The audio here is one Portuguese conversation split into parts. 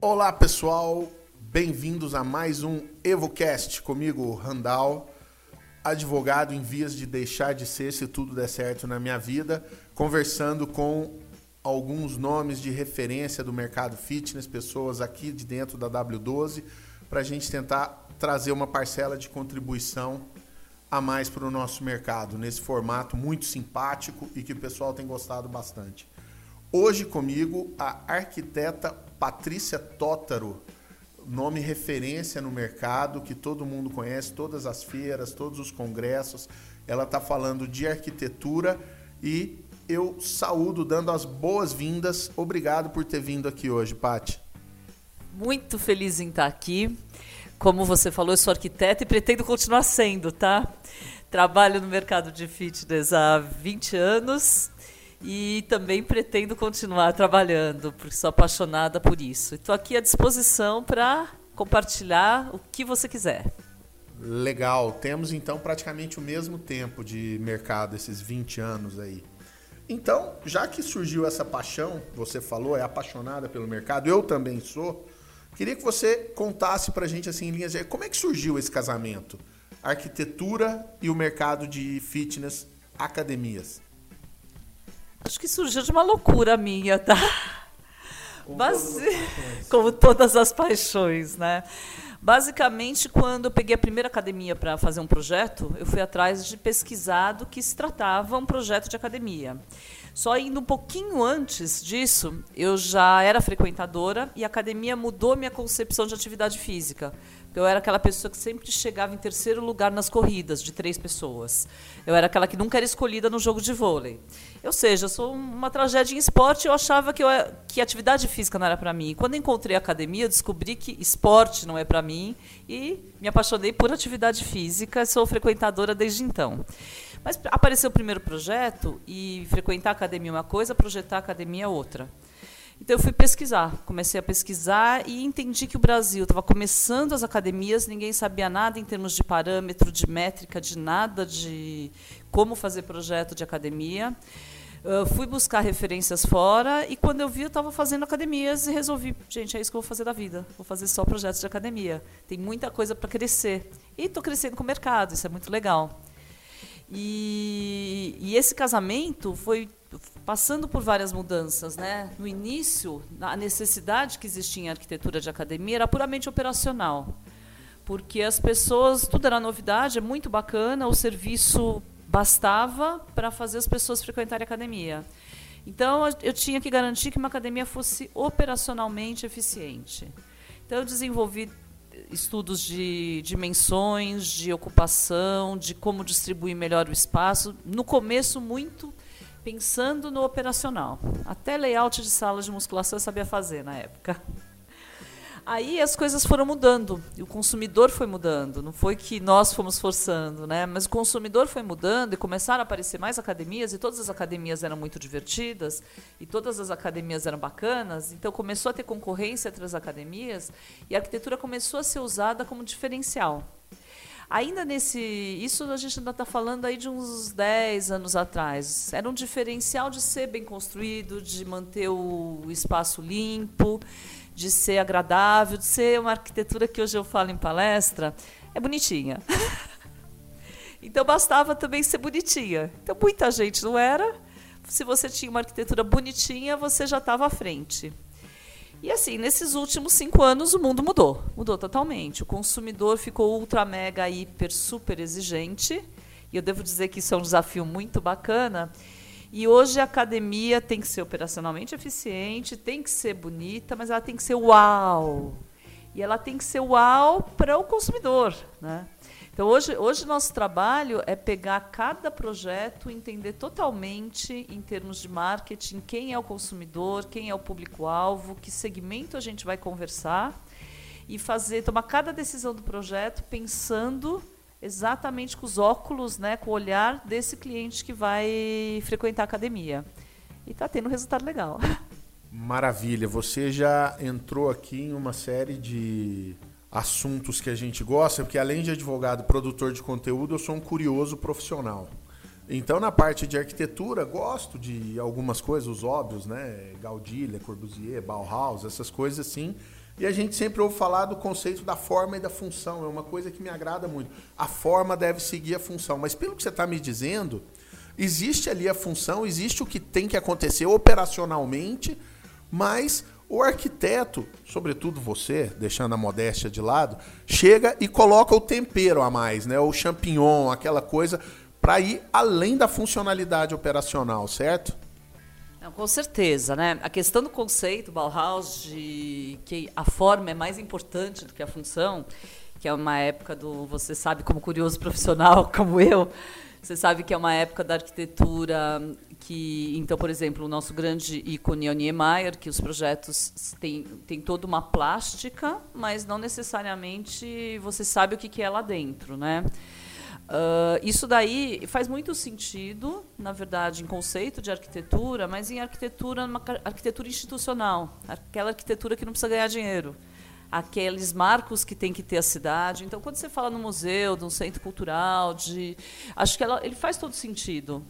Olá pessoal, bem-vindos a mais um EvoCast comigo, Randall, advogado em vias de deixar de ser se tudo der certo na minha vida, conversando com alguns nomes de referência do mercado fitness, pessoas aqui de dentro da W12, para a gente tentar trazer uma parcela de contribuição a mais para o nosso mercado, nesse formato muito simpático e que o pessoal tem gostado bastante. Hoje comigo a arquiteta Patrícia Tótaro, nome referência no mercado, que todo mundo conhece, todas as feiras, todos os congressos. Ela está falando de arquitetura e eu saúdo, dando as boas-vindas. Obrigado por ter vindo aqui hoje, Pati. Muito feliz em estar aqui. Como você falou, eu sou arquiteta e pretendo continuar sendo, tá? Trabalho no mercado de fitness há 20 anos e também pretendo continuar trabalhando, porque sou apaixonada por isso. Estou aqui à disposição para compartilhar o que você quiser. Legal, temos então praticamente o mesmo tempo de mercado, esses 20 anos aí. Então, já que surgiu essa paixão, você falou, é apaixonada pelo mercado, eu também sou. Queria que você contasse pra gente assim em linhas de como é que surgiu esse casamento? Arquitetura e o mercado de fitness, academias. Acho que surgiu de uma loucura minha, tá? Como Mas, todas como todas as paixões, né? Basicamente, quando eu peguei a primeira academia para fazer um projeto, eu fui atrás de pesquisar do que se tratava um projeto de academia. Só indo um pouquinho antes disso, eu já era frequentadora e a academia mudou minha concepção de atividade física. Eu era aquela pessoa que sempre chegava em terceiro lugar nas corridas de três pessoas. Eu era aquela que nunca era escolhida no jogo de vôlei. Ou seja, eu sou uma tragédia em esporte. Eu achava que, eu, que atividade física não era para mim. Quando encontrei a academia, descobri que esporte não é para mim e me apaixonei por atividade física. Sou frequentadora desde então. Mas apareceu o primeiro projeto e frequentar a academia é uma coisa, projetar a academia é outra. Então eu fui pesquisar, comecei a pesquisar e entendi que o Brasil estava começando as academias, ninguém sabia nada em termos de parâmetro, de métrica, de nada de como fazer projeto de academia. Uh, fui buscar referências fora e quando eu vi eu estava fazendo academias e resolvi, gente, é isso que eu vou fazer da vida. Vou fazer só projetos de academia. Tem muita coisa para crescer. E estou crescendo com o mercado, isso é muito legal. E, e, esse casamento foi passando por várias mudanças. Né? No início, a necessidade que existia em arquitetura de academia era puramente operacional, porque as pessoas, tudo era novidade, é muito bacana, o serviço bastava para fazer as pessoas frequentarem a academia. Então, eu tinha que garantir que uma academia fosse operacionalmente eficiente. Então, eu desenvolvi estudos de dimensões, de ocupação, de como distribuir melhor o espaço. No começo, muito pensando no operacional. Até layout de sala de musculação eu sabia fazer na época. Aí as coisas foram mudando, e o consumidor foi mudando, não foi que nós fomos forçando, né? mas o consumidor foi mudando e começaram a aparecer mais academias, e todas as academias eram muito divertidas, e todas as academias eram bacanas, então começou a ter concorrência entre as academias, e a arquitetura começou a ser usada como diferencial. Ainda nesse. Isso a gente ainda está falando aí de uns 10 anos atrás. Era um diferencial de ser bem construído, de manter o espaço limpo de ser agradável, de ser uma arquitetura que hoje eu falo em palestra, é bonitinha. então bastava também ser bonitinha. Então muita gente não era. Se você tinha uma arquitetura bonitinha, você já estava à frente. E assim, nesses últimos cinco anos o mundo mudou, mudou totalmente. O consumidor ficou ultra, mega, hiper, super exigente. E eu devo dizer que isso é um desafio muito bacana. E hoje a academia tem que ser operacionalmente eficiente, tem que ser bonita, mas ela tem que ser uau. E ela tem que ser uau para o consumidor. Né? Então, hoje, hoje nosso trabalho é pegar cada projeto, entender totalmente, em termos de marketing, quem é o consumidor, quem é o público-alvo, que segmento a gente vai conversar e fazer, tomar cada decisão do projeto pensando exatamente com os óculos, né, com o olhar desse cliente que vai frequentar a academia. E está tendo um resultado legal. Maravilha. Você já entrou aqui em uma série de assuntos que a gente gosta, porque além de advogado, produtor de conteúdo, eu sou um curioso profissional. Então, na parte de arquitetura, gosto de algumas coisas, os óbvios, né? Gaudí, Le Corbusier, Bauhaus, essas coisas assim. E a gente sempre ouve falar do conceito da forma e da função. É uma coisa que me agrada muito. A forma deve seguir a função. Mas pelo que você está me dizendo, existe ali a função, existe o que tem que acontecer operacionalmente, mas o arquiteto, sobretudo você, deixando a modéstia de lado, chega e coloca o tempero a mais, né? O champignon, aquela coisa para ir além da funcionalidade operacional, certo? Não, com certeza, né? A questão do conceito Bauhaus de que a forma é mais importante do que a função, que é uma época do você sabe como curioso profissional como eu, você sabe que é uma época da arquitetura que, então, por exemplo, o nosso grande ícone é o Niemeyer, que os projetos têm, têm toda uma plástica, mas não necessariamente você sabe o que, que é lá dentro, né? Uh, isso daí faz muito sentido, na verdade, em conceito de arquitetura, mas em arquitetura, uma arquitetura institucional, aquela arquitetura que não precisa ganhar dinheiro, aqueles marcos que tem que ter a cidade. Então, quando você fala no museu, de um centro cultural, de, acho que ela, ele faz todo sentido.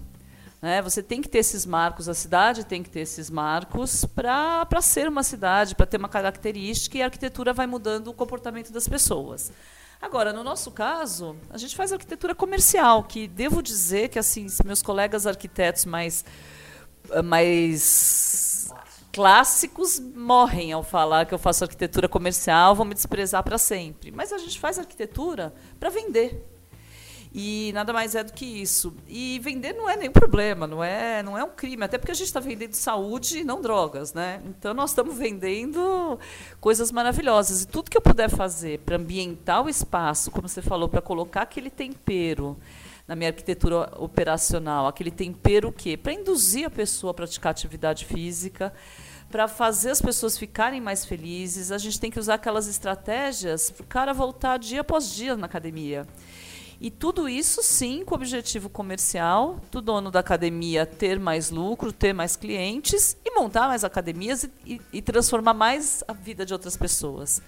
Né? Você tem que ter esses marcos, a cidade tem que ter esses marcos para ser uma cidade, para ter uma característica, e a arquitetura vai mudando o comportamento das pessoas. Agora, no nosso caso, a gente faz arquitetura comercial, que devo dizer que assim, meus colegas arquitetos mais mais clássicos morrem ao falar que eu faço arquitetura comercial, vão me desprezar para sempre. Mas a gente faz arquitetura para vender. E nada mais é do que isso. E vender não é nenhum problema, não é, não é um crime, até porque a gente está vendendo saúde e não drogas, né? Então nós estamos vendendo coisas maravilhosas. E tudo que eu puder fazer para ambientar o espaço, como você falou, para colocar aquele tempero na minha arquitetura operacional, aquele tempero o quê? Para induzir a pessoa a praticar atividade física, para fazer as pessoas ficarem mais felizes, a gente tem que usar aquelas estratégias para o cara voltar dia após dia na academia. E tudo isso, sim, com o objetivo comercial do dono da academia ter mais lucro, ter mais clientes e montar mais academias e, e, e transformar mais a vida de outras pessoas.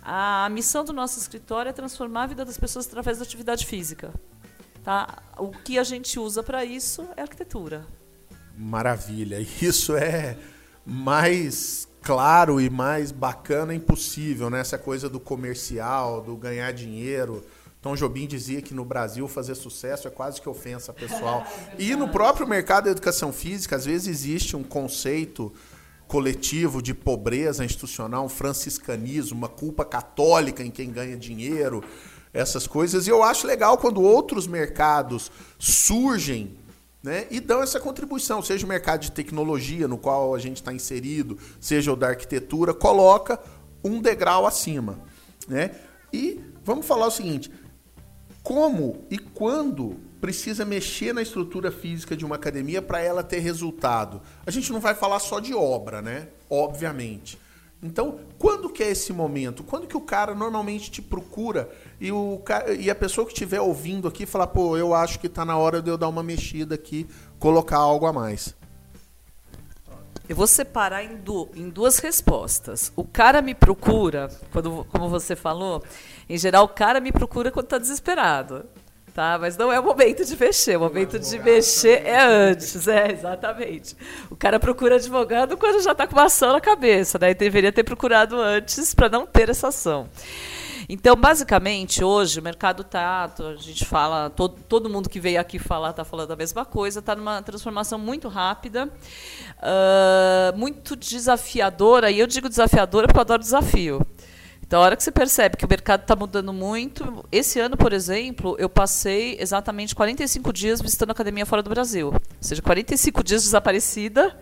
A missão do nosso escritório é transformar a vida das pessoas através da atividade física. Tá? O que a gente usa para isso é arquitetura. Maravilha. Isso é mais claro e mais bacana impossível, né? Essa coisa do comercial, do ganhar dinheiro Tom Jobim dizia que no Brasil fazer sucesso é quase que ofensa pessoal. e no próprio mercado da educação física, às vezes existe um conceito coletivo de pobreza institucional, um franciscanismo, uma culpa católica em quem ganha dinheiro, essas coisas. E eu acho legal quando outros mercados surgem né, e dão essa contribuição, seja o mercado de tecnologia no qual a gente está inserido, seja o da arquitetura, coloca um degrau acima. Né? E vamos falar o seguinte: como e quando precisa mexer na estrutura física de uma academia para ela ter resultado. A gente não vai falar só de obra, né? Obviamente. Então, quando que é esse momento? Quando que o cara normalmente te procura e, o, e a pessoa que estiver ouvindo aqui fala, pô, eu acho que está na hora de eu dar uma mexida aqui, colocar algo a mais? Eu vou separar em, du em duas respostas. O cara me procura, quando, como você falou, em geral o cara me procura quando está desesperado. Tá? Mas não é o momento de mexer. O momento de mexer é antes. É, exatamente. O cara procura advogado quando já está com uma ação na cabeça. Né? E deveria ter procurado antes para não ter essa ação. Então, basicamente, hoje o mercado está, a gente fala, todo, todo mundo que veio aqui falar está falando a mesma coisa, está numa transformação muito rápida, uh, muito desafiadora, e eu digo desafiadora porque eu adoro desafio. Então, a hora que você percebe que o mercado está mudando muito, esse ano, por exemplo, eu passei exatamente 45 dias visitando a academia fora do Brasil. Ou seja, 45 dias desaparecida,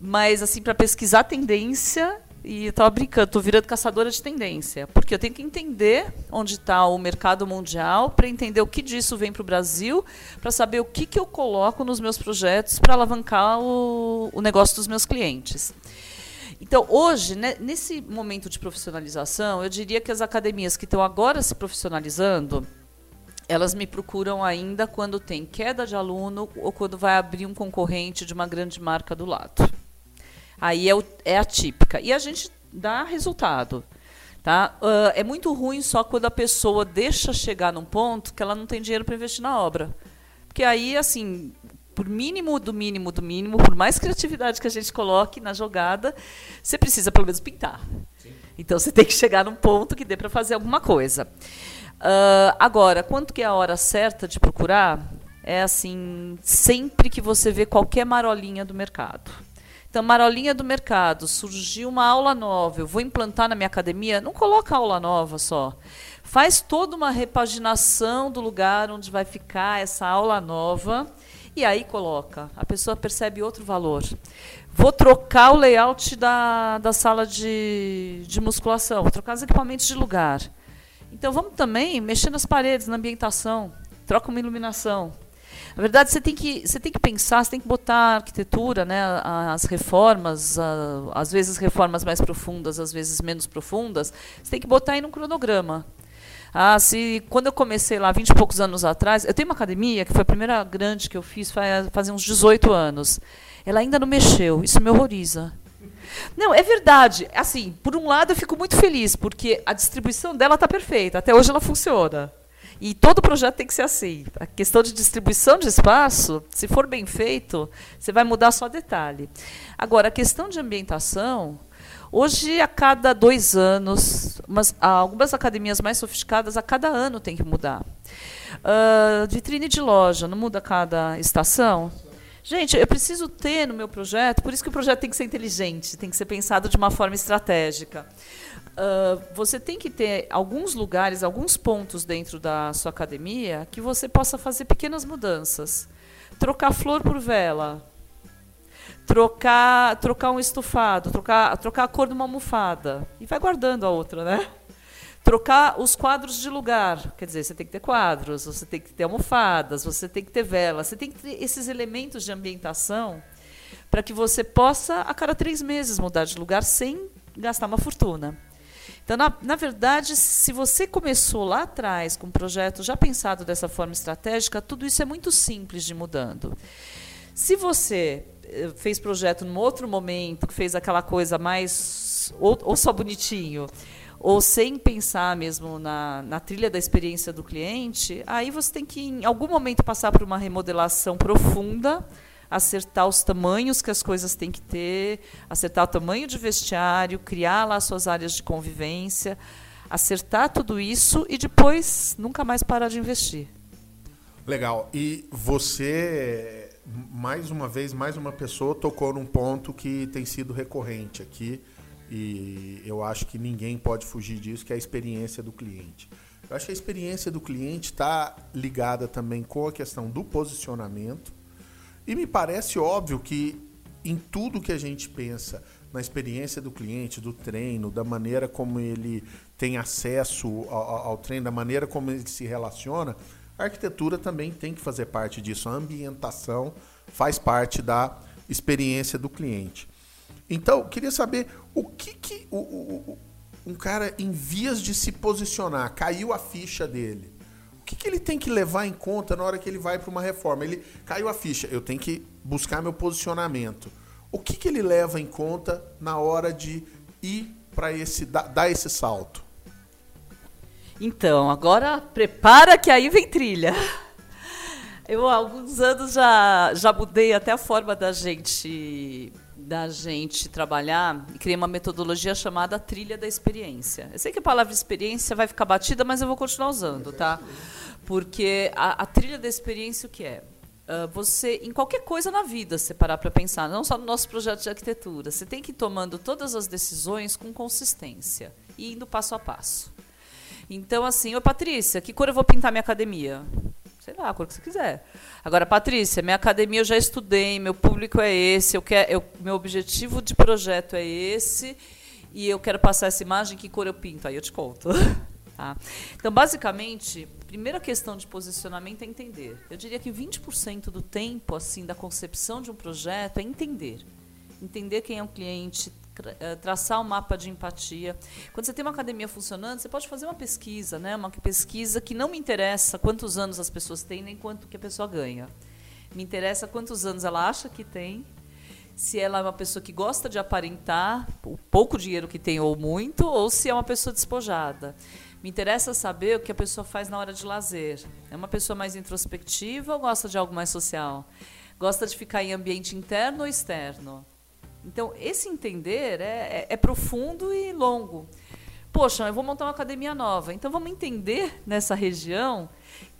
mas assim para pesquisar tendência e estava brincando, estou virando caçadora de tendência, porque eu tenho que entender onde está o mercado mundial, para entender o que disso vem para o Brasil, para saber o que, que eu coloco nos meus projetos para alavancar o, o negócio dos meus clientes. Então, hoje, né, nesse momento de profissionalização, eu diria que as academias que estão agora se profissionalizando, elas me procuram ainda quando tem queda de aluno ou quando vai abrir um concorrente de uma grande marca do lado. Aí é, o, é a típica. E a gente dá resultado. Tá? Uh, é muito ruim só quando a pessoa deixa chegar num ponto que ela não tem dinheiro para investir na obra. Porque aí, assim, por mínimo do mínimo do mínimo, por mais criatividade que a gente coloque na jogada, você precisa pelo menos pintar. Sim. Então você tem que chegar num ponto que dê para fazer alguma coisa. Uh, agora, quanto que é a hora certa de procurar? É assim, sempre que você vê qualquer marolinha do mercado. Então, marolinha do mercado, surgiu uma aula nova, eu vou implantar na minha academia, não coloca aula nova só. Faz toda uma repaginação do lugar onde vai ficar essa aula nova e aí coloca. A pessoa percebe outro valor. Vou trocar o layout da, da sala de, de musculação, vou trocar os equipamentos de lugar. Então vamos também mexer nas paredes, na ambientação, troca uma iluminação. Na verdade, você tem que, você tem que pensar, você tem que botar a arquitetura, né, as reformas, a, às vezes reformas mais profundas, às vezes menos profundas, você tem que botar aí num cronograma. Ah, se quando eu comecei lá, 20 e poucos anos atrás, eu tenho uma academia que foi a primeira grande que eu fiz faz, faz uns 18 anos. Ela ainda não mexeu, isso me horroriza. Não, é verdade. Assim, por um lado eu fico muito feliz, porque a distribuição dela está perfeita. Até hoje ela funciona. E todo projeto tem que ser assim. A questão de distribuição de espaço, se for bem feito, você vai mudar só detalhe. Agora, a questão de ambientação, hoje, a cada dois anos, umas, algumas academias mais sofisticadas, a cada ano tem que mudar. Uh, vitrine de loja, não muda a cada estação? Gente, eu preciso ter no meu projeto, por isso que o projeto tem que ser inteligente, tem que ser pensado de uma forma estratégica. Uh, você tem que ter alguns lugares, alguns pontos dentro da sua academia que você possa fazer pequenas mudanças. Trocar flor por vela, trocar, trocar um estofado, trocar, trocar a cor de uma almofada. E vai guardando a outra, né? Trocar os quadros de lugar. Quer dizer, você tem que ter quadros, você tem que ter almofadas, você tem que ter velas, você tem que ter esses elementos de ambientação para que você possa, a cada três meses, mudar de lugar sem gastar uma fortuna. Então, na, na verdade, se você começou lá atrás com um projeto já pensado dessa forma estratégica, tudo isso é muito simples de ir mudando. Se você eh, fez projeto num outro momento, que fez aquela coisa mais ou, ou só bonitinho, ou sem pensar mesmo na, na trilha da experiência do cliente, aí você tem que, em algum momento, passar por uma remodelação profunda, acertar os tamanhos que as coisas têm que ter, acertar o tamanho de vestiário, criar lá suas áreas de convivência, acertar tudo isso e depois nunca mais parar de investir. Legal. E você, mais uma vez, mais uma pessoa tocou num ponto que tem sido recorrente aqui e eu acho que ninguém pode fugir disso, que é a experiência do cliente. Eu acho que a experiência do cliente está ligada também com a questão do posicionamento. E me parece óbvio que em tudo que a gente pensa na experiência do cliente, do treino, da maneira como ele tem acesso ao, ao treino, da maneira como ele se relaciona, a arquitetura também tem que fazer parte disso. A ambientação faz parte da experiência do cliente. Então, queria saber o que, que o, o, um cara em vias de se posicionar, caiu a ficha dele. O que, que ele tem que levar em conta na hora que ele vai para uma reforma? Ele caiu a ficha, eu tenho que buscar meu posicionamento. O que, que ele leva em conta na hora de ir para esse dar, esse salto? Então, agora prepara que aí vem trilha. Eu há alguns anos já, já mudei até a forma da gente da gente trabalhar e criei uma metodologia chamada trilha da experiência. Eu sei que a palavra experiência vai ficar batida, mas eu vou continuar usando, tá? Porque a, a trilha da experiência o que é? Uh, você, em qualquer coisa na vida, você parar para pensar, não só no nosso projeto de arquitetura, você tem que ir tomando todas as decisões com consistência e indo passo a passo. Então, assim, ô Patrícia, que cor eu vou pintar minha academia? Sei lá, a cor que você quiser. Agora, Patrícia, minha academia eu já estudei, meu público é esse, eu quero, eu, meu objetivo de projeto é esse, e eu quero passar essa imagem, que cor eu pinto? Aí eu te conto. Tá? Então, basicamente, primeira questão de posicionamento é entender. Eu diria que 20% do tempo assim da concepção de um projeto é entender. Entender quem é o cliente, eh, traçar um mapa de empatia. Quando você tem uma academia funcionando, você pode fazer uma pesquisa, né? Uma pesquisa que não me interessa quantos anos as pessoas têm nem quanto que a pessoa ganha. Me interessa quantos anos ela acha que tem, se ela é uma pessoa que gosta de aparentar o pouco dinheiro que tem ou muito, ou se é uma pessoa despojada. Me interessa saber o que a pessoa faz na hora de lazer. É uma pessoa mais introspectiva ou gosta de algo mais social? Gosta de ficar em ambiente interno ou externo? Então, esse entender é, é, é profundo e longo. Poxa, eu vou montar uma academia nova. Então, vamos entender nessa região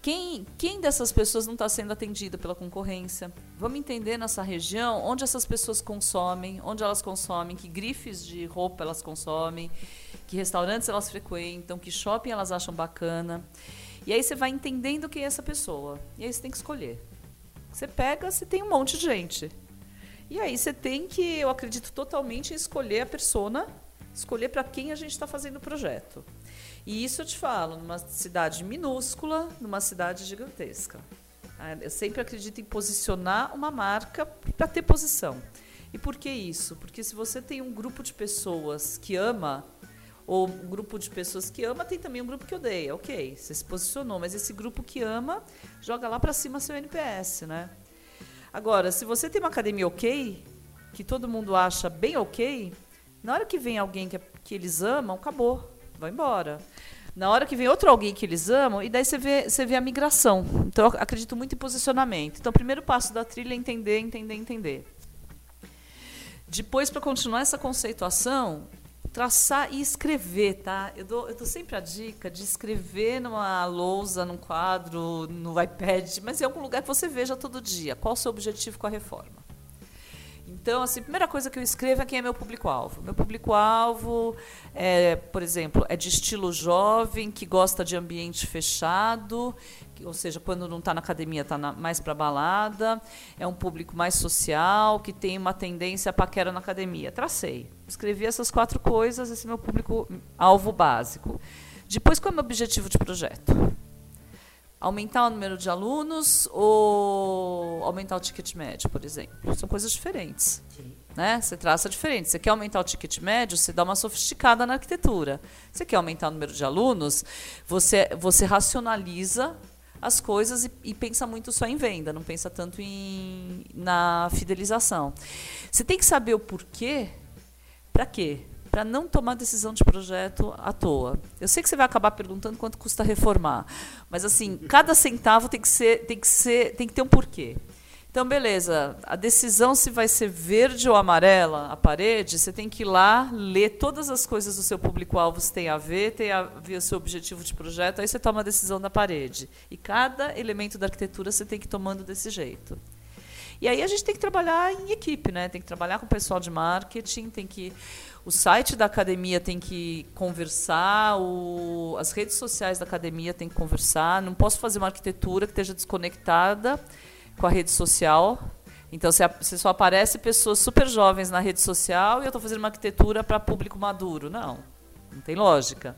quem, quem dessas pessoas não está sendo atendido pela concorrência? Vamos entender nessa região onde essas pessoas consomem, onde elas consomem, que grifes de roupa elas consomem, que restaurantes elas frequentam, que shopping elas acham bacana. E aí você vai entendendo quem é essa pessoa. E aí você tem que escolher. Você pega, você tem um monte de gente. E aí você tem que, eu acredito totalmente em escolher a persona, escolher para quem a gente está fazendo o projeto. E isso eu te falo, numa cidade minúscula, numa cidade gigantesca. Ah, eu sempre acredito em posicionar uma marca para ter posição. E por que isso? Porque se você tem um grupo de pessoas que ama, ou um grupo de pessoas que ama, tem também um grupo que odeia. Ok, você se posicionou, mas esse grupo que ama joga lá para cima seu NPS, né? Agora, se você tem uma academia ok, que todo mundo acha bem ok, na hora que vem alguém que, que eles amam, acabou vai embora. Na hora que vem outro alguém que eles amam, e daí você vê, você vê a migração. Então, eu acredito muito em posicionamento. Então, o primeiro passo da trilha é entender, entender, entender. Depois, para continuar essa conceituação, traçar e escrever, tá? Eu dou, eu dou sempre a dica de escrever numa lousa, num quadro, no iPad, mas em algum lugar que você veja todo dia. Qual o seu objetivo com a reforma? Então, assim, a primeira coisa que eu escrevo é quem é meu público-alvo. Meu público-alvo, é, por exemplo, é de estilo jovem, que gosta de ambiente fechado, ou seja, quando não está na academia, está mais para balada. É um público mais social, que tem uma tendência a paquera na academia. Tracei. Escrevi essas quatro coisas, esse é meu público-alvo básico. Depois, qual é o meu objetivo de projeto? aumentar o número de alunos ou aumentar o ticket médio, por exemplo. São coisas diferentes. Né? Você traça diferente. Você quer aumentar o ticket médio, você dá uma sofisticada na arquitetura. Você quer aumentar o número de alunos, você, você racionaliza as coisas e, e, pensa muito só em venda, não pensa tanto em, na fidelização. Você tem que saber o porquê. Para quê? para não tomar decisão de projeto à toa. Eu sei que você vai acabar perguntando quanto custa reformar, mas assim, cada centavo tem que ser, tem que ser, tem que ter um porquê. Então, beleza, a decisão se vai ser verde ou amarela a parede, você tem que ir lá, ler todas as coisas do seu público-alvo se tem a ver, tem a ver o seu objetivo de projeto, aí você toma a decisão da parede. E cada elemento da arquitetura você tem que ir tomando desse jeito. E aí a gente tem que trabalhar em equipe, né? Tem que trabalhar com o pessoal de marketing, tem que o site da academia tem que conversar, o, as redes sociais da academia tem que conversar. Não posso fazer uma arquitetura que esteja desconectada com a rede social. Então, você só aparece pessoas super jovens na rede social e eu estou fazendo uma arquitetura para público maduro. Não, não tem lógica.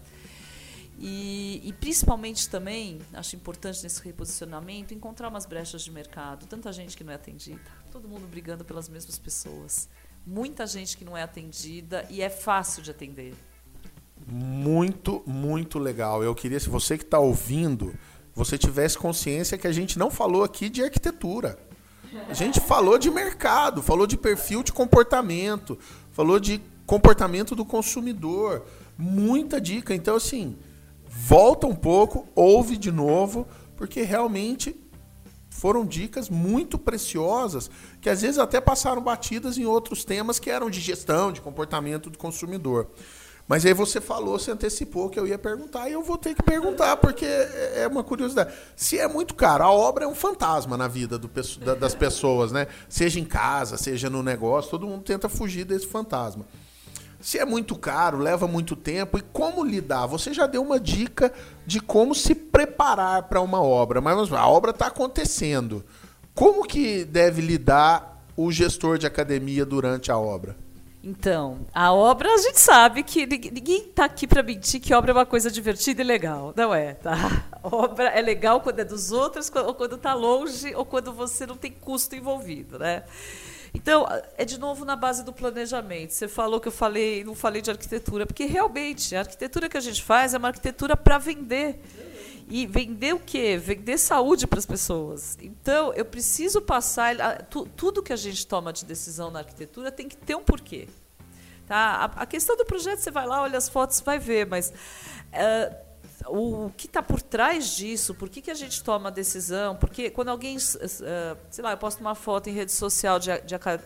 E, e, principalmente também, acho importante nesse reposicionamento, encontrar umas brechas de mercado. Tanta gente que não é atendida, todo mundo brigando pelas mesmas pessoas muita gente que não é atendida e é fácil de atender. Muito, muito legal. Eu queria, se você que está ouvindo, você tivesse consciência que a gente não falou aqui de arquitetura. A gente falou de mercado, falou de perfil de comportamento, falou de comportamento do consumidor. Muita dica. Então, assim, volta um pouco, ouve de novo, porque realmente foram dicas muito preciosas que às vezes até passaram batidas em outros temas que eram de gestão, de comportamento do consumidor. Mas aí você falou, você antecipou que eu ia perguntar e eu vou ter que perguntar, porque é, é uma curiosidade. Se é muito caro, a obra é um fantasma na vida do, das pessoas, né? Seja em casa, seja no negócio, todo mundo tenta fugir desse fantasma. Se é muito caro, leva muito tempo e como lidar? Você já deu uma dica de como se preparar para uma obra, mas a obra está acontecendo. Como que deve lidar o gestor de academia durante a obra? Então, a obra a gente sabe que ninguém está aqui para mentir que obra é uma coisa divertida e legal, não é? Tá? Obra é legal quando é dos outros, ou quando está longe, ou quando você não tem custo envolvido, né? Então, é de novo na base do planejamento. Você falou que eu falei, não falei de arquitetura, porque realmente a arquitetura que a gente faz é uma arquitetura para vender. E vender o quê? Vender saúde para as pessoas. Então, eu preciso passar. Tu, tudo que a gente toma de decisão na arquitetura tem que ter um porquê. Tá? A, a questão do projeto, você vai lá, olha as fotos, vai ver, mas. Uh, o que está por trás disso, por que, que a gente toma a decisão, porque quando alguém, uh, sei lá, eu posto uma foto em rede social de,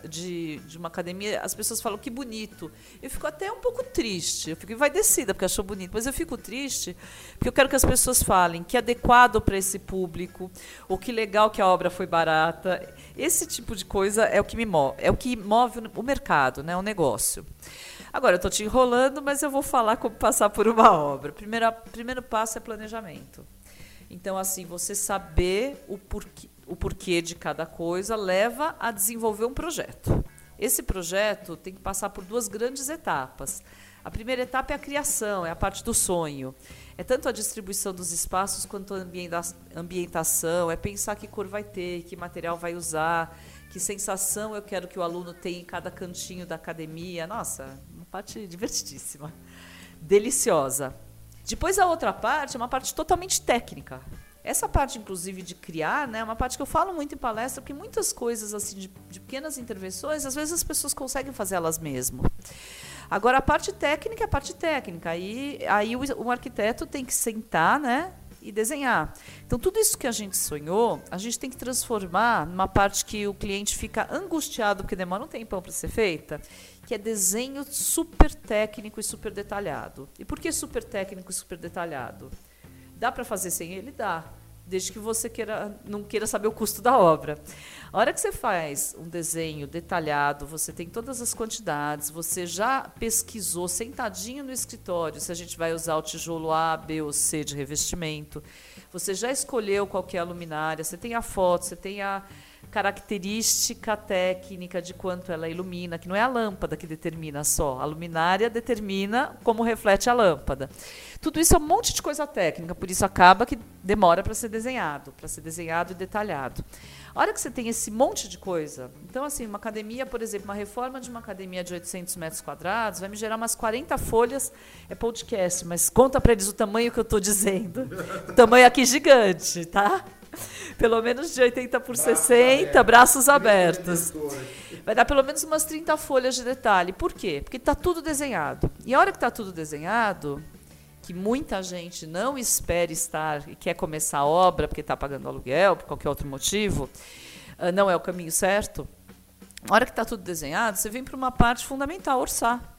de, de, uma academia, as pessoas falam que bonito. Eu fico até um pouco triste, eu fico envaidecida porque achou bonito, mas eu fico triste porque eu quero que as pessoas falem que é adequado para esse público, ou que legal que a obra foi barata. Esse tipo de coisa é o que me move, é o que move o mercado, né, o negócio. Agora, eu estou te enrolando, mas eu vou falar como passar por uma obra. Primeiro, primeiro passo é planejamento. Então, assim, você saber o porquê, o porquê de cada coisa leva a desenvolver um projeto. Esse projeto tem que passar por duas grandes etapas. A primeira etapa é a criação, é a parte do sonho. É tanto a distribuição dos espaços quanto a ambientação, é pensar que cor vai ter, que material vai usar, que sensação eu quero que o aluno tenha em cada cantinho da academia. Nossa, parte divertidíssima, deliciosa. Depois a outra parte é uma parte totalmente técnica. Essa parte, inclusive, de criar, né, é uma parte que eu falo muito em palestra, porque muitas coisas assim de, de pequenas intervenções, às vezes as pessoas conseguem fazer elas mesmas. Agora, a parte técnica é a parte técnica. Aí, aí o, o arquiteto tem que sentar, né, e desenhar. Então, tudo isso que a gente sonhou, a gente tem que transformar numa parte que o cliente fica angustiado porque demora um tempão para ser feita, que é desenho super técnico e super detalhado. E por que super técnico e super detalhado? Dá para fazer sem ele? Dá desde que você queira, não queira saber o custo da obra. A hora que você faz um desenho detalhado, você tem todas as quantidades, você já pesquisou sentadinho no escritório se a gente vai usar o tijolo A, B ou C de revestimento, você já escolheu qual é a luminária, você tem a foto, você tem a característica técnica de quanto ela ilumina, que não é a lâmpada que determina só, a luminária determina como reflete a lâmpada. Tudo isso é um monte de coisa técnica, por isso acaba que demora para ser desenhado, para ser desenhado e detalhado. A hora que você tem esse monte de coisa, então assim, uma academia, por exemplo, uma reforma de uma academia de 800 metros quadrados vai me gerar umas 40 folhas, é podcast, mas conta para eles o tamanho que eu estou dizendo. O tamanho aqui gigante, tá? pelo menos de 80 por 60, braços abertos. Vai dar pelo menos umas 30 folhas de detalhe. Por quê? Porque está tudo desenhado. E a hora que está tudo desenhado, que muita gente não espera estar e quer começar a obra porque está pagando aluguel, por qualquer outro motivo, ah, não é o caminho certo. A hora que está tudo desenhado, você vem para uma parte fundamental, orçar.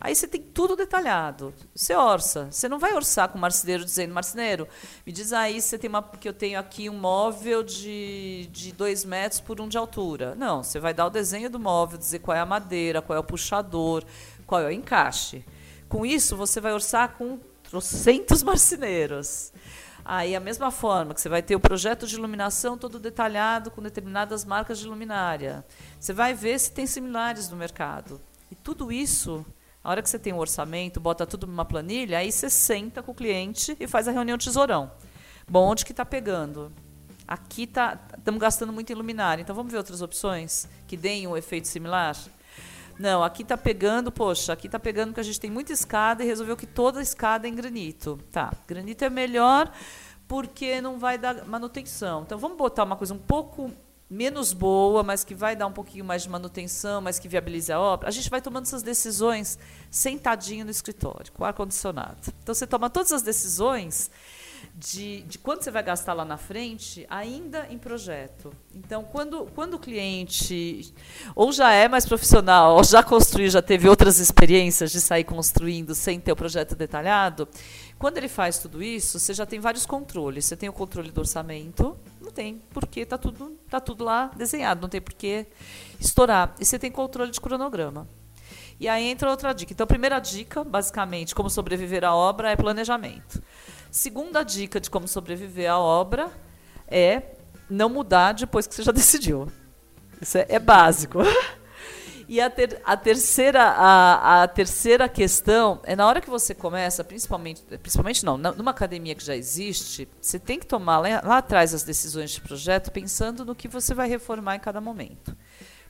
Aí você tem tudo detalhado. Você orça. Você não vai orçar com o marceneiro dizendo, marceneiro, me diz aí se tem uma. que eu tenho aqui um móvel de, de dois metros por um de altura. Não, você vai dar o desenho do móvel, dizer qual é a madeira, qual é o puxador, qual é o encaixe. Com isso, você vai orçar com trocentos marceneiros. Aí, a mesma forma que você vai ter o projeto de iluminação todo detalhado com determinadas marcas de luminária. Você vai ver se tem similares no mercado. E tudo isso a hora que você tem um orçamento, bota tudo numa planilha, aí você senta com o cliente e faz a reunião tesourão. Bom, onde que está pegando? Aqui tá, estamos gastando muito em luminária, então vamos ver outras opções que deem um efeito similar? Não, aqui está pegando, poxa, aqui está pegando que a gente tem muita escada e resolveu que toda a escada é em granito. Tá, granito é melhor porque não vai dar manutenção. Então vamos botar uma coisa um pouco menos boa, mas que vai dar um pouquinho mais de manutenção, mas que viabilize a obra, a gente vai tomando essas decisões sentadinho no escritório, com ar-condicionado. Então, você toma todas as decisões de, de quanto você vai gastar lá na frente, ainda em projeto. Então, quando, quando o cliente ou já é mais profissional, ou já construiu, já teve outras experiências de sair construindo sem ter o projeto detalhado, quando ele faz tudo isso, você já tem vários controles. Você tem o controle do orçamento, não tem, porque está tudo, tá tudo lá desenhado, não tem por que estourar. E você tem controle de cronograma. E aí entra outra dica. Então, primeira dica, basicamente, como sobreviver à obra, é planejamento. Segunda dica de como sobreviver à obra é não mudar depois que você já decidiu. Isso é, é básico. E a, ter, a, terceira, a, a, terceira questão é na hora que você começa, principalmente, principalmente não, numa academia que já existe, você tem que tomar lá, lá atrás as decisões de projeto pensando no que você vai reformar em cada momento.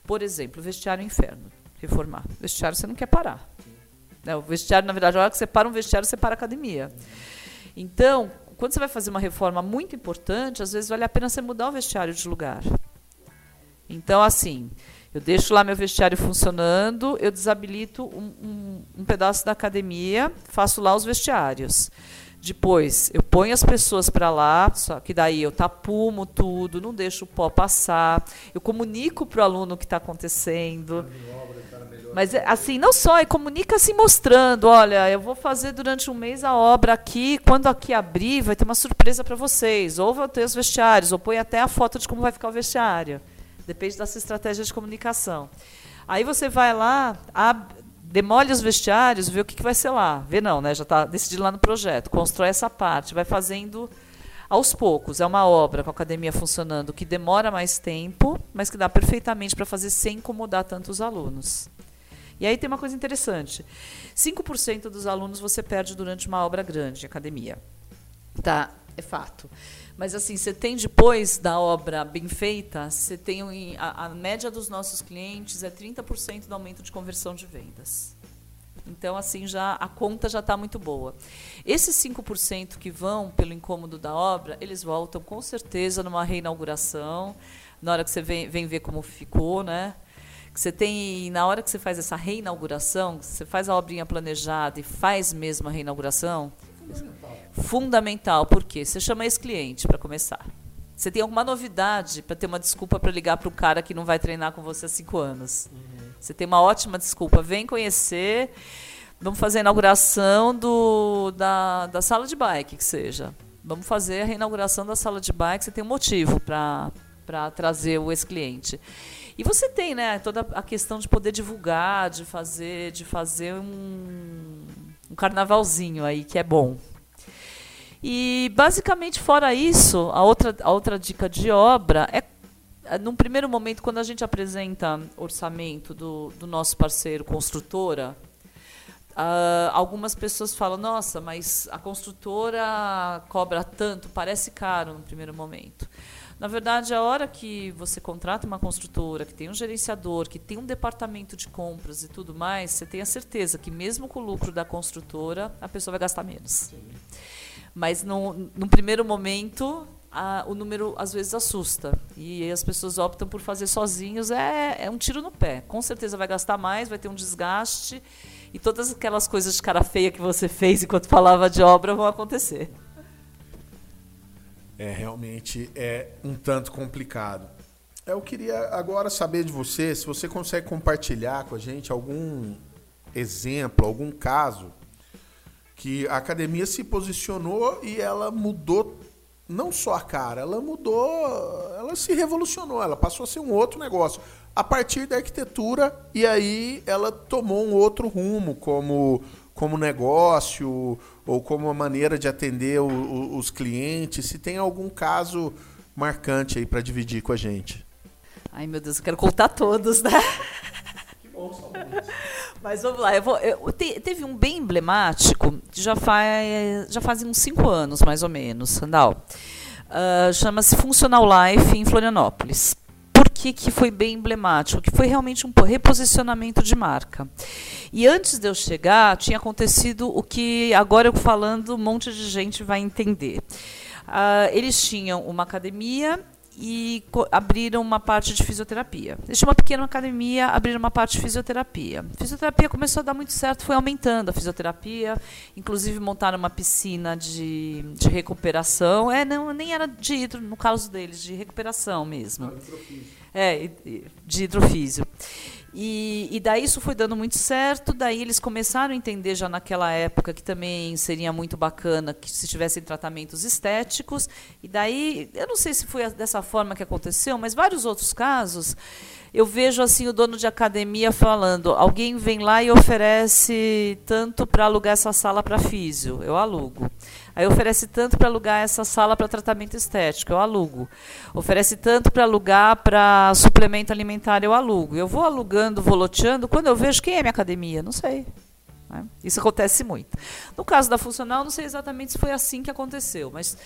Por exemplo, vestiário inferno, reformar. Vestiário você não quer parar. Né? O vestiário, na verdade, a hora que você para um vestiário, você para a academia. Então, quando você vai fazer uma reforma muito importante, às vezes vale a pena você mudar o vestiário de lugar. Então, assim, eu deixo lá meu vestiário funcionando, eu desabilito um, um, um pedaço da academia, faço lá os vestiários. Depois, eu ponho as pessoas para lá, só que daí eu tapumo tudo, não deixo o pó passar, eu comunico para o aluno o que está acontecendo. Mas, assim, não só, e comunica assim mostrando, olha, eu vou fazer durante um mês a obra aqui, quando aqui abrir, vai ter uma surpresa para vocês. Ou vou ter os vestiários, ou põe até a foto de como vai ficar o vestiário. Depende dessa estratégia de comunicação. Aí você vai lá, demole os vestiários, vê o que, vai ser lá. Vê não, né? Já está decidido lá no projeto. Constrói essa parte, vai fazendo aos poucos. É uma obra com a academia funcionando que demora mais tempo, mas que dá perfeitamente para fazer sem incomodar tanto os alunos. E aí tem uma coisa interessante. 5% dos alunos você perde durante uma obra grande, academia. Tá, é fato. Mas assim, você tem depois da obra bem feita, você tem a, a média dos nossos clientes é 30% do aumento de conversão de vendas. Então, assim, já a conta já está muito boa. Esses 5% que vão pelo incômodo da obra, eles voltam com certeza numa reinauguração, na hora que você vem, vem ver como ficou, né? que você tem, na hora que você faz essa reinauguração, você faz a obrinha planejada e faz mesmo a reinauguração, fundamental. fundamental porque você chama esse cliente para começar. Você tem alguma novidade para ter uma desculpa para ligar para o cara que não vai treinar com você há cinco anos. Uhum. Você tem uma ótima desculpa. Vem conhecer, vamos fazer a inauguração do, da, da sala de bike, que seja. Vamos fazer a reinauguração da sala de bike. Você tem um motivo para trazer o ex-cliente. E você tem, né, toda a questão de poder divulgar, de fazer, de fazer um, um carnavalzinho aí que é bom. E basicamente fora isso, a outra, a outra dica de obra é, é num primeiro momento quando a gente apresenta orçamento do, do nosso parceiro construtora, Uh, algumas pessoas falam, nossa, mas a construtora cobra tanto, parece caro no primeiro momento. Na verdade, a hora que você contrata uma construtora, que tem um gerenciador, que tem um departamento de compras e tudo mais, você tem a certeza que mesmo com o lucro da construtora, a pessoa vai gastar menos. Sim. Mas no, no primeiro momento, o número às vezes assusta. E as pessoas optam por fazer sozinhos. É, é um tiro no pé. Com certeza vai gastar mais, vai ter um desgaste. E todas aquelas coisas de cara feia que você fez enquanto falava de obra vão acontecer é realmente é um tanto complicado. Eu queria agora saber de você se você consegue compartilhar com a gente algum exemplo, algum caso que a academia se posicionou e ela mudou não só a cara, ela mudou, ela se revolucionou, ela passou a ser um outro negócio a partir da arquitetura e aí ela tomou um outro rumo como como negócio ou como uma maneira de atender o, o, os clientes? Se tem algum caso marcante aí para dividir com a gente. Ai, meu Deus, eu quero contar todos, né? Que bom, Mas vamos lá, eu vou, eu, te, teve um bem emblemático, que já faz, já fazem uns cinco anos, mais ou menos, Sandal. Uh, Chama-se Funcional Life em Florianópolis que, que foi bem emblemático, que foi realmente um reposicionamento de marca. E antes de eu chegar, tinha acontecido o que agora eu falando, um monte de gente vai entender. Uh, eles tinham uma academia e abriram uma parte de fisioterapia. Eles tinham uma pequena academia, abriram uma parte de fisioterapia. A fisioterapia começou a dar muito certo, foi aumentando a fisioterapia, inclusive montaram uma piscina de, de recuperação. É, não, nem era de hidro, no caso deles, de recuperação mesmo. É, de hidrofísio. E, e, daí isso foi dando muito certo. Daí eles começaram a entender já naquela época que também seria muito bacana que se tivessem tratamentos estéticos. E daí, eu não sei se foi dessa forma que aconteceu, mas vários outros casos eu vejo assim o dono de academia falando: alguém vem lá e oferece tanto para alugar essa sala para físio, eu alugo. Aí oferece tanto para alugar essa sala para tratamento estético, eu alugo. Oferece tanto para alugar para suplemento alimentar, eu alugo. Eu vou alugando, vou loteando, quando eu vejo quem é minha academia, não sei. Né? Isso acontece muito. No caso da funcional, não sei exatamente se foi assim que aconteceu, mas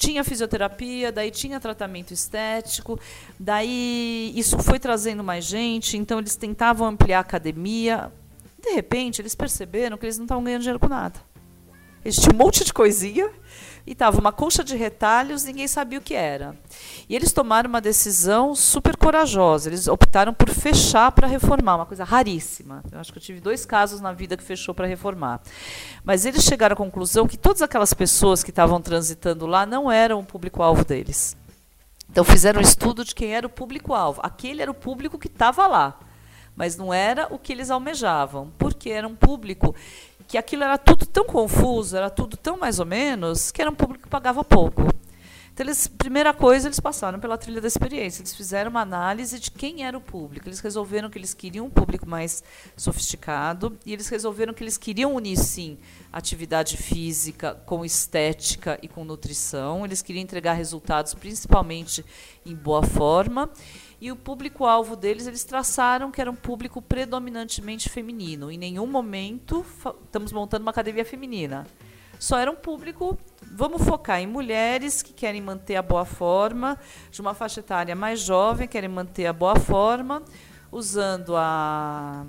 tinha fisioterapia, daí tinha tratamento estético, daí isso foi trazendo mais gente, então eles tentavam ampliar a academia. De repente, eles perceberam que eles não estavam ganhando dinheiro com nada. Eles tinham um monte de coisinha, e estava uma colcha de retalhos, ninguém sabia o que era. E eles tomaram uma decisão super corajosa. Eles optaram por fechar para reformar, uma coisa raríssima. Eu acho que eu tive dois casos na vida que fechou para reformar. Mas eles chegaram à conclusão que todas aquelas pessoas que estavam transitando lá não eram o público-alvo deles. Então fizeram um estudo de quem era o público-alvo. Aquele era o público que estava lá, mas não era o que eles almejavam, porque era um público que aquilo era tudo tão confuso, era tudo tão mais ou menos, que era um público que pagava pouco. Então, eles, primeira coisa, eles passaram pela trilha da experiência. Eles fizeram uma análise de quem era o público. Eles resolveram que eles queriam um público mais sofisticado e eles resolveram que eles queriam unir, sim, atividade física com estética e com nutrição. Eles queriam entregar resultados, principalmente em boa forma. E o público-alvo deles, eles traçaram que era um público predominantemente feminino. Em nenhum momento estamos montando uma academia feminina. Só era um público, vamos focar em mulheres que querem manter a boa forma, de uma faixa etária mais jovem, querem manter a boa forma, usando a,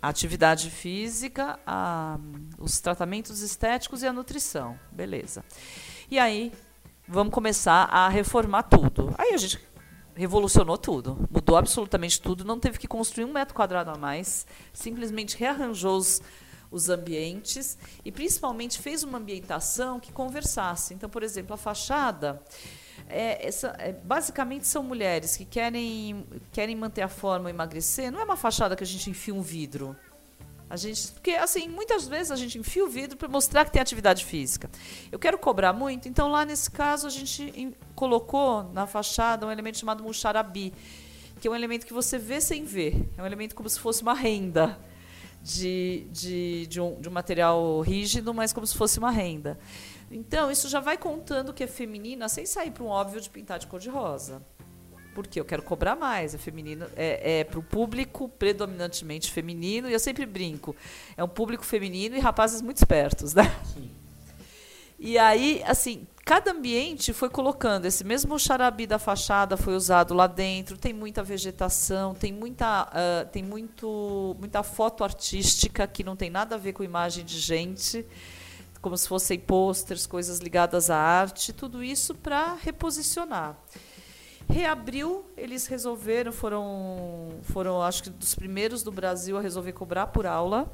atividade física, a, os tratamentos estéticos e a nutrição. Beleza. E aí, vamos começar a reformar tudo. Aí a gente revolucionou tudo, mudou absolutamente tudo, não teve que construir um metro quadrado a mais, simplesmente rearranjou os, os ambientes e principalmente fez uma ambientação que conversasse. Então, por exemplo, a fachada, é, essa, é, basicamente são mulheres que querem, querem manter a forma, emagrecer. Não é uma fachada que a gente enfia um vidro. A gente, porque assim, muitas vezes a gente enfia o vidro para mostrar que tem atividade física. Eu quero cobrar muito, então lá nesse caso a gente colocou na fachada um elemento chamado muxarabi, que é um elemento que você vê sem ver. É um elemento como se fosse uma renda de, de, de, um, de um material rígido, mas como se fosse uma renda. Então, isso já vai contando que é feminina sem sair para um óbvio de pintar de cor de rosa porque eu quero cobrar mais. É feminino, é, é para o público predominantemente feminino, e eu sempre brinco. É um público feminino e rapazes muito espertos, né? Sim. E aí, assim, cada ambiente foi colocando esse mesmo charabi da fachada foi usado lá dentro. Tem muita vegetação, tem muita, uh, tem muito, muita foto artística que não tem nada a ver com imagem de gente, como se fossem posters, coisas ligadas à arte, tudo isso para reposicionar. Reabriu, eles resolveram, foram, foram acho que dos primeiros do Brasil a resolver cobrar por aula.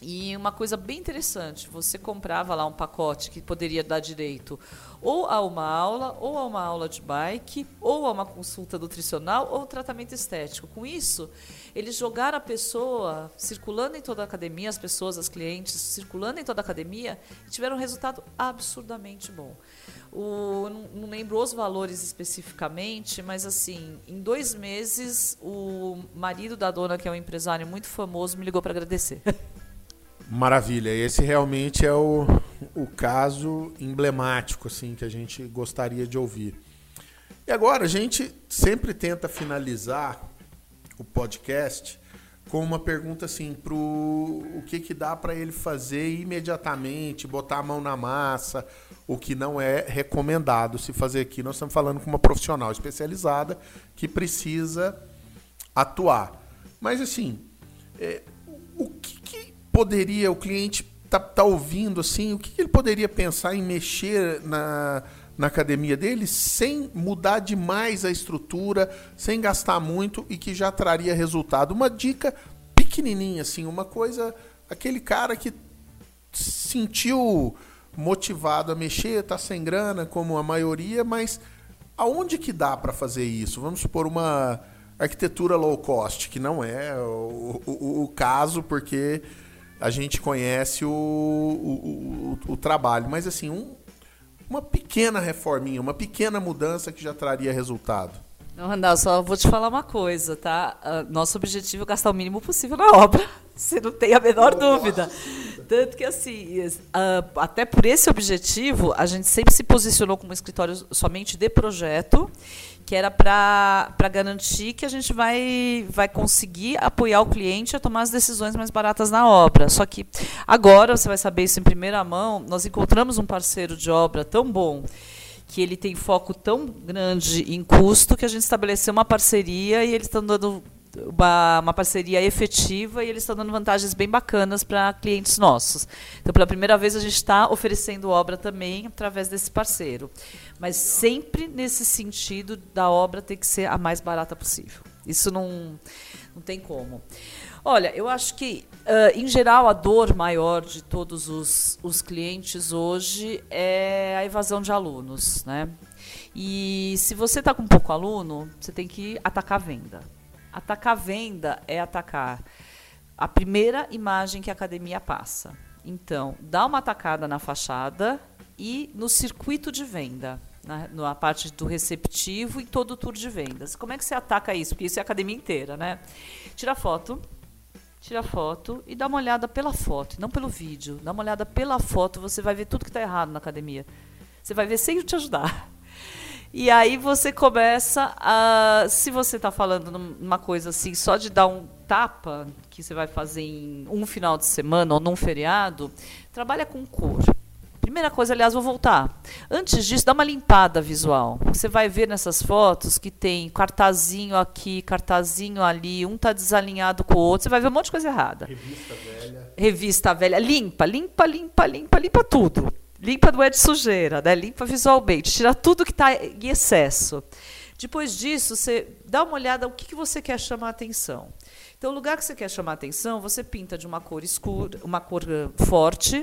E uma coisa bem interessante, você comprava lá um pacote que poderia dar direito ou a uma aula, ou a uma aula de bike, ou a uma consulta nutricional, ou tratamento estético. Com isso, eles jogaram a pessoa circulando em toda a academia, as pessoas, as clientes circulando em toda a academia, e tiveram um resultado absurdamente bom. O, não, lembro os valores especificamente, mas assim, em dois meses, o marido da dona, que é um empresário muito famoso, me ligou para agradecer. Maravilha. Esse realmente é o, o caso emblemático assim que a gente gostaria de ouvir. E agora a gente sempre tenta finalizar o podcast com uma pergunta assim pro o que que dá para ele fazer imediatamente, botar a mão na massa, o que não é recomendado se fazer aqui. Nós estamos falando com uma profissional especializada que precisa atuar. Mas assim, é, o que, que, poderia o cliente tá, tá ouvindo assim? O que, que ele poderia pensar em mexer na na academia dele sem mudar demais a estrutura, sem gastar muito e que já traria resultado. Uma dica pequenininha assim, uma coisa, aquele cara que sentiu motivado a mexer, está sem grana, como a maioria, mas aonde que dá para fazer isso? Vamos supor uma arquitetura low cost, que não é o, o, o caso, porque a gente conhece o, o trabalho, mas assim, um, uma pequena reforminha, uma pequena mudança que já traria resultado. Não, Randall, só vou te falar uma coisa, tá? Uh, nosso objetivo é gastar o mínimo possível na obra. Você não tem a menor dúvida. Tanto que, assim, uh, até por esse objetivo, a gente sempre se posicionou como escritório somente de projeto, que era para garantir que a gente vai, vai conseguir apoiar o cliente a tomar as decisões mais baratas na obra. Só que agora, você vai saber isso em primeira mão, nós encontramos um parceiro de obra tão bom que ele tem foco tão grande em custo que a gente estabeleceu uma parceria e eles estão dando uma, uma parceria efetiva e eles estão dando vantagens bem bacanas para clientes nossos. Então, pela primeira vez, a gente está oferecendo obra também através desse parceiro. Mas sempre nesse sentido da obra ter que ser a mais barata possível. Isso não, não tem como. Olha, eu acho que, uh, em geral, a dor maior de todos os, os clientes hoje é a evasão de alunos. Né? E se você está com pouco aluno, você tem que atacar a venda. Atacar venda é atacar a primeira imagem que a academia passa. Então, dá uma atacada na fachada e no circuito de venda, na, na parte do receptivo e todo o tour de vendas. Como é que você ataca isso? Porque isso é a academia inteira, né? Tira foto, tira foto e dá uma olhada pela foto, não pelo vídeo. Dá uma olhada pela foto, você vai ver tudo que está errado na academia. Você vai ver sem te ajudar. E aí você começa a. Se você está falando numa coisa assim, só de dar um tapa, que você vai fazer em um final de semana ou num feriado, trabalha com cor. Primeira coisa, aliás, vou voltar. Antes disso, dá uma limpada visual. Você vai ver nessas fotos que tem cartazinho aqui, cartazinho ali, um está desalinhado com o outro. Você vai ver um monte de coisa errada. Revista velha. Revista velha. Limpa, limpa, limpa, limpa, limpa tudo. Limpa não é de sujeira, né? limpa visualmente, tira tudo que está em excesso. Depois disso, você dá uma olhada o que, que você quer chamar atenção. Então, o lugar que você quer chamar atenção, você pinta de uma cor escura, uma cor forte,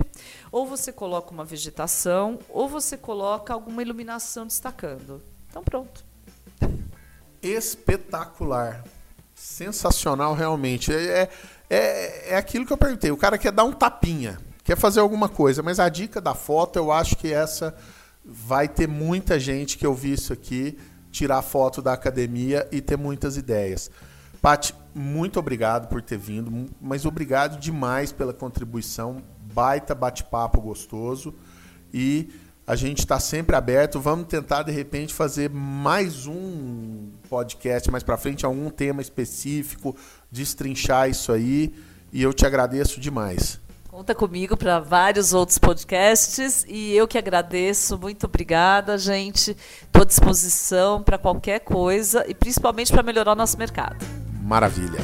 ou você coloca uma vegetação, ou você coloca alguma iluminação destacando. Então, pronto. Espetacular. Sensacional, realmente. É, é, é aquilo que eu perguntei. O cara quer dar um tapinha quer fazer alguma coisa, mas a dica da foto, eu acho que essa vai ter muita gente que ouvir isso aqui, tirar foto da academia e ter muitas ideias. Pati, muito obrigado por ter vindo, mas obrigado demais pela contribuição, baita bate-papo gostoso e a gente está sempre aberto. Vamos tentar de repente fazer mais um podcast mais para frente, algum tema específico, destrinchar isso aí. E eu te agradeço demais. Conta comigo para vários outros podcasts e eu que agradeço. Muito obrigada, gente. Estou à disposição para qualquer coisa e principalmente para melhorar o nosso mercado. Maravilha.